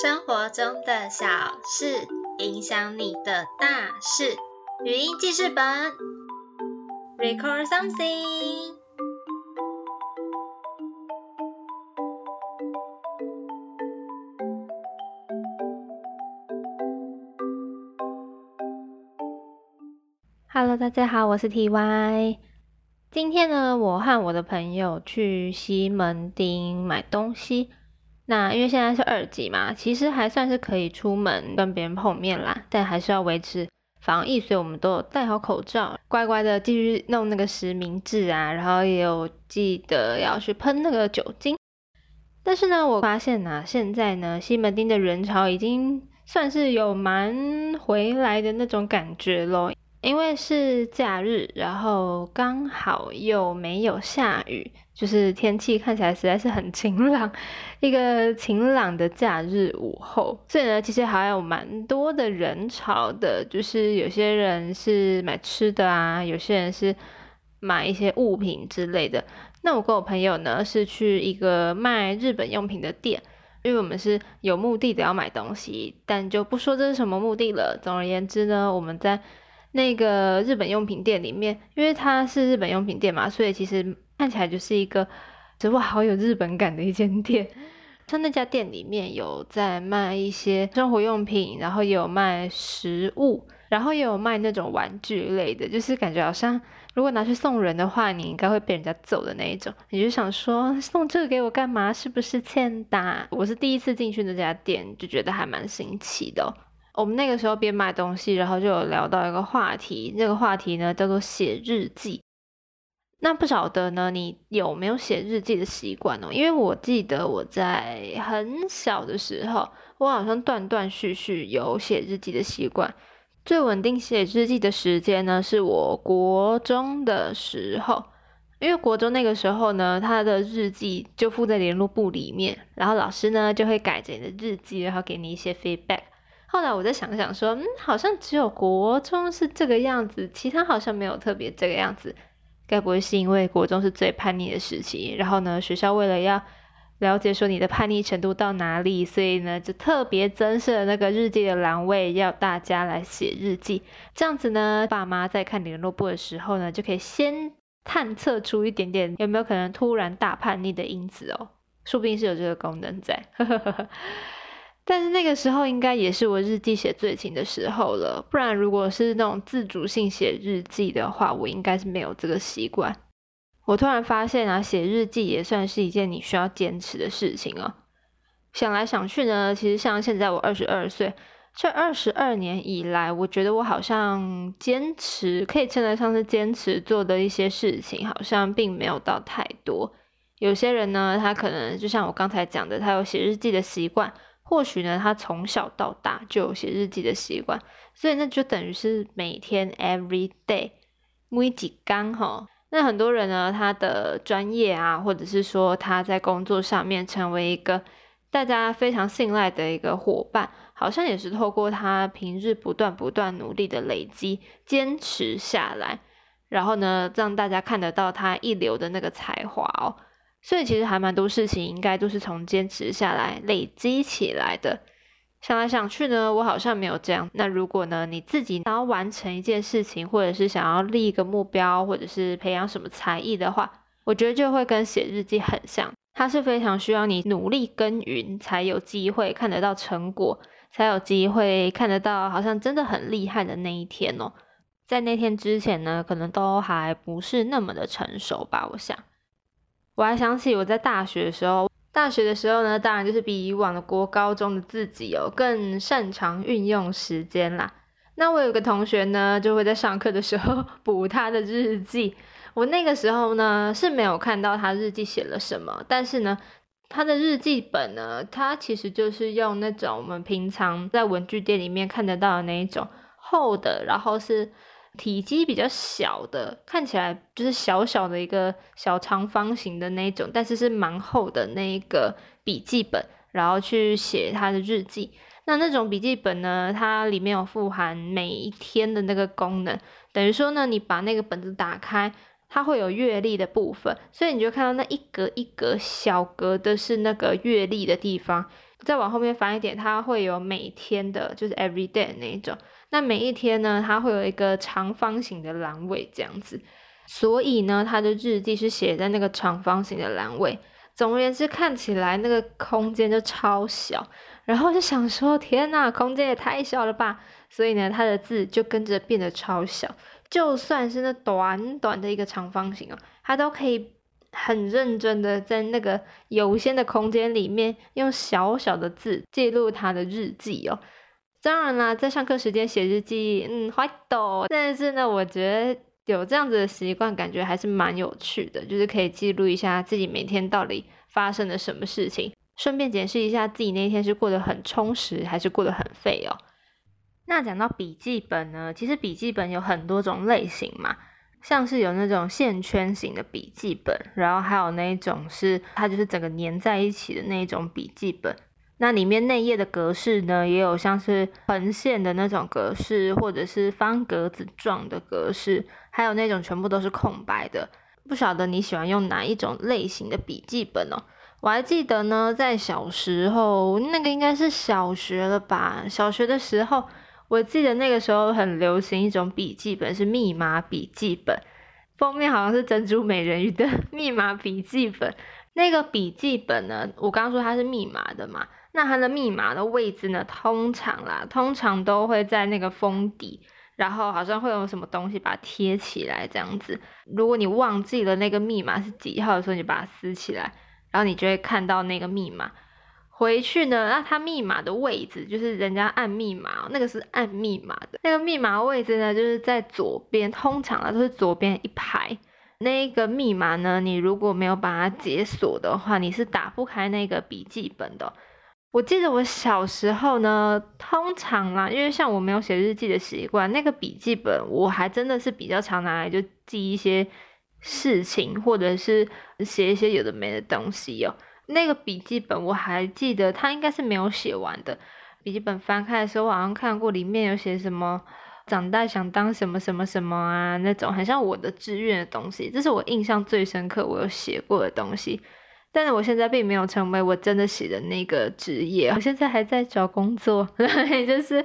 生活中的小事影响你的大事。语音记事本，Record something。Hello，大家好，我是 TY。今天呢，我和我的朋友去西门町买东西。那因为现在是二级嘛，其实还算是可以出门跟别人碰面啦，但还是要维持防疫，所以我们都有戴好口罩，乖乖的继续弄那个实名制啊，然后也有记得要去喷那个酒精。但是呢，我发现呢，现在呢，西门町的人潮已经算是有蛮回来的那种感觉咯。因为是假日，然后刚好又没有下雨，就是天气看起来实在是很晴朗，一个晴朗的假日午后，所以呢，其实还有蛮多的人潮的，就是有些人是买吃的啊，有些人是买一些物品之类的。那我跟我朋友呢是去一个卖日本用品的店，因为我们是有目的的要买东西，但就不说这是什么目的了。总而言之呢，我们在。那个日本用品店里面，因为它是日本用品店嘛，所以其实看起来就是一个，哇，好有日本感的一间店。像那家店里面有在卖一些生活用品，然后也有卖食物，然后也有卖那种玩具类的，就是感觉好像如果拿去送人的话，你应该会被人家揍的那一种。你就想说送这个给我干嘛？是不是欠打？我是第一次进去那家店，就觉得还蛮新奇的。我们那个时候边买东西，然后就有聊到一个话题，这个话题呢叫做写日记。那不晓得呢，你有没有写日记的习惯哦？因为我记得我在很小的时候，我好像断断续续有写日记的习惯。最稳定写日记的时间呢，是我国中的时候，因为国中那个时候呢，他的日记就附在联络簿里面，然后老师呢就会改着你的日记，然后给你一些 feedback。后来我再想想说，嗯，好像只有国中是这个样子，其他好像没有特别这个样子。该不会是因为国中是最叛逆的时期，然后呢，学校为了要了解说你的叛逆程度到哪里，所以呢，就特别增设那个日记的栏位，要大家来写日记。这样子呢，爸妈在看联络簿的时候呢，就可以先探测出一点点有没有可能突然大叛逆的因子哦，说不定是有这个功能在。但是那个时候应该也是我日记写最勤的时候了，不然如果是那种自主性写日记的话，我应该是没有这个习惯。我突然发现啊，写日记也算是一件你需要坚持的事情哦。想来想去呢，其实像现在我二十二岁，这二十二年以来，我觉得我好像坚持可以称得上是坚持做的一些事情，好像并没有到太多。有些人呢，他可能就像我刚才讲的，他有写日记的习惯。或许呢，他从小到大就有写日记的习惯，所以那就等于是每天 every day 每几缸哈。那很多人呢，他的专业啊，或者是说他在工作上面成为一个大家非常信赖的一个伙伴，好像也是透过他平日不断不断努力的累积，坚持下来，然后呢，让大家看得到他一流的那个才华哦。所以其实还蛮多事情，应该都是从坚持下来累积起来的。想来想去呢，我好像没有这样。那如果呢，你自己想要完成一件事情，或者是想要立一个目标，或者是培养什么才艺的话，我觉得就会跟写日记很像。它是非常需要你努力耕耘，才有机会看得到成果，才有机会看得到好像真的很厉害的那一天哦。在那天之前呢，可能都还不是那么的成熟吧，我想。我还想起我在大学的时候，大学的时候呢，当然就是比以往的国高中的自己哦更擅长运用时间啦。那我有个同学呢，就会在上课的时候 补他的日记。我那个时候呢是没有看到他日记写了什么，但是呢，他的日记本呢，他其实就是用那种我们平常在文具店里面看得到的那一种厚的，然后是。体积比较小的，看起来就是小小的一个小长方形的那种，但是是蛮厚的那一个笔记本，然后去写他的日记。那那种笔记本呢，它里面有富含每一天的那个功能，等于说呢，你把那个本子打开，它会有月历的部分，所以你就看到那一格一格小格的是那个月历的地方。再往后面翻一点，它会有每天的，就是 every day 的那一种。那每一天呢，它会有一个长方形的栏位这样子。所以呢，他的日记是写在那个长方形的栏位。总而言之，看起来那个空间就超小。然后就想说，天呐，空间也太小了吧！所以呢，他的字就跟着变得超小。就算是那短短的一个长方形哦，他都可以很认真的在那个有限的空间里面，用小小的字记录他的日记哦。当然啦，在上课时间写日记，嗯，坏抖。但是呢，我觉得有这样子的习惯，感觉还是蛮有趣的，就是可以记录一下自己每天到底发生了什么事情。顺便检视一下自己那天是过得很充实，还是过得很废哦。那讲到笔记本呢，其实笔记本有很多种类型嘛，像是有那种线圈型的笔记本，然后还有那一种是它就是整个粘在一起的那一种笔记本。那里面内页的格式呢，也有像是横线的那种格式，或者是方格子状的格式，还有那种全部都是空白的。不晓得你喜欢用哪一种类型的笔记本哦？我还记得呢，在小时候，那个应该是小学了吧？小学的时候，我记得那个时候很流行一种笔记本，是密码笔记本，封面好像是珍珠美人鱼的 密码笔记本。那个笔记本呢，我刚刚说它是密码的嘛，那它的密码的位置呢，通常啦，通常都会在那个封底，然后好像会有什么东西把它贴起来这样子。如果你忘记了那个密码是几号的时候，你把它撕起来。然后你就会看到那个密码，回去呢，那它密码的位置就是人家按密码，那个是按密码的，那个密码位置呢，就是在左边，通常啊都是左边一排。那个密码呢，你如果没有把它解锁的话，你是打不开那个笔记本的。我记得我小时候呢，通常啦，因为像我没有写日记的习惯，那个笔记本我还真的是比较常拿来就记一些。事情，或者是写一些有的没的东西哦。那个笔记本我还记得，它应该是没有写完的。笔记本翻开的时候，我好像看过里面有写什么“长大想当什么什么什么啊”那种，很像我的志愿的东西。这是我印象最深刻，我有写过的东西。但是我现在并没有成为我真的写的那个职业，我现在还在找工作，就是。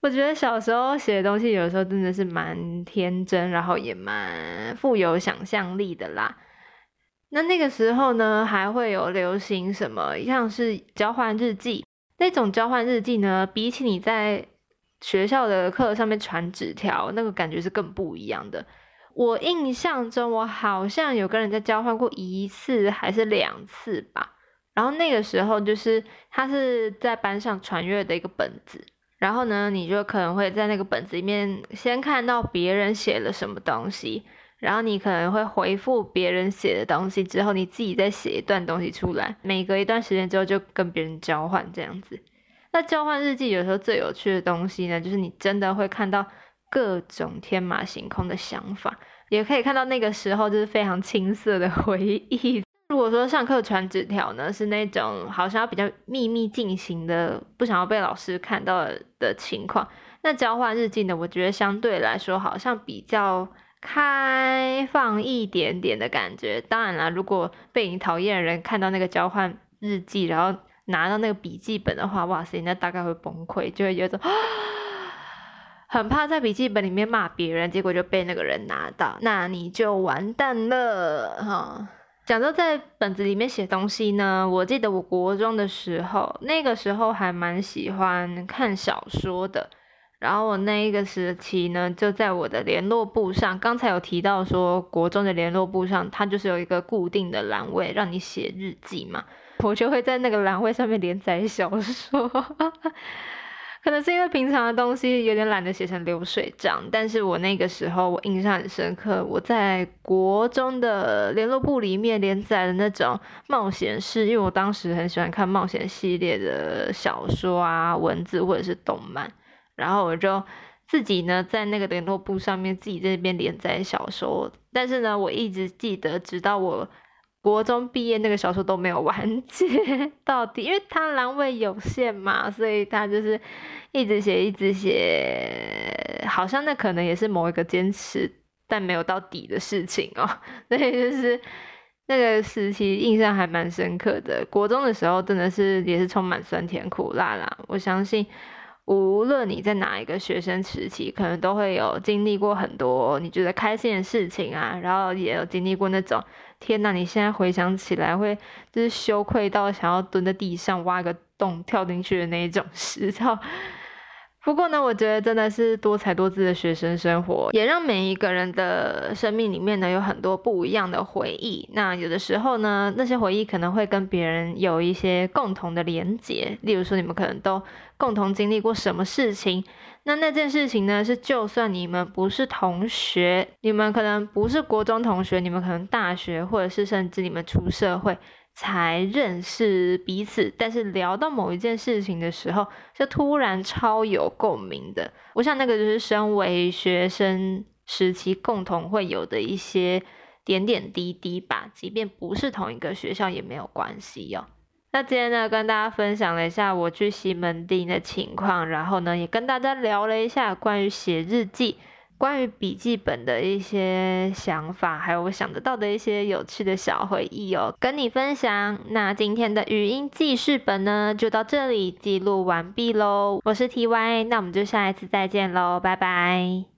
我觉得小时候写的东西，有时候真的是蛮天真，然后也蛮富有想象力的啦。那那个时候呢，还会有流行什么，像是交换日记那种交换日记呢，比起你在学校的课上面传纸条，那个感觉是更不一样的。我印象中，我好像有跟人家交换过一次还是两次吧。然后那个时候，就是他是在班上传阅的一个本子。然后呢，你就可能会在那个本子里面先看到别人写了什么东西，然后你可能会回复别人写的东西，之后你自己再写一段东西出来，每隔一段时间之后就跟别人交换这样子。那交换日记有时候最有趣的东西呢，就是你真的会看到各种天马行空的想法，也可以看到那个时候就是非常青涩的 回忆。如果说上课传纸条呢，是那种好像要比较秘密进行的，不想要被老师看到的情况。那交换日记呢，我觉得相对来说好像比较开放一点点的感觉。当然啦，如果被你讨厌的人看到那个交换日记，然后拿到那个笔记本的话，哇塞，那大概会崩溃，就会觉得 很怕在笔记本里面骂别人，结果就被那个人拿到，那你就完蛋了哈。讲到在本子里面写东西呢，我记得我国中的时候，那个时候还蛮喜欢看小说的。然后我那一个时期呢，就在我的联络簿上，刚才有提到说国中的联络簿上，它就是有一个固定的栏位让你写日记嘛，我就会在那个栏位上面连载小说。可能是因为平常的东西有点懒得写成流水账，但是我那个时候我印象很深刻，我在国中的联络簿里面连载的那种冒险式，因为我当时很喜欢看冒险系列的小说啊、文字或者是动漫，然后我就自己呢在那个联络簿上面自己在那边连载小说，但是呢我一直记得，直到我。国中毕业那个小说都没有完结 到底，因为他栏位有限嘛，所以他就是一直写一直写，好像那可能也是某一个坚持但没有到底的事情哦。所以就是那个时期印象还蛮深刻的。国中的时候真的是也是充满酸甜苦辣啦。我相信无论你在哪一个学生时期，可能都会有经历过很多你觉得开心的事情啊，然后也有经历过那种天哪，你现在回想起来会就是羞愧到想要蹲在地上挖个洞跳进去的那一种知道。不过呢，我觉得真的是多才多姿的学生生活，也让每一个人的生命里面呢有很多不一样的回忆。那有的时候呢，那些回忆可能会跟别人有一些共同的连结，例如说你们可能都共同经历过什么事情。那那件事情呢，是就算你们不是同学，你们可能不是国中同学，你们可能大学，或者是甚至你们出社会。才认识彼此，但是聊到某一件事情的时候，就突然超有共鸣的。我想那个就是身为学生时期共同会有的一些点点滴滴吧，即便不是同一个学校也没有关系哟。那今天呢，跟大家分享了一下我去西门町的情况，然后呢，也跟大家聊了一下关于写日记。关于笔记本的一些想法，还有我想得到的一些有趣的小回忆哦，跟你分享。那今天的语音记事本呢，就到这里记录完毕喽。我是 T Y，那我们就下一次再见喽，拜拜。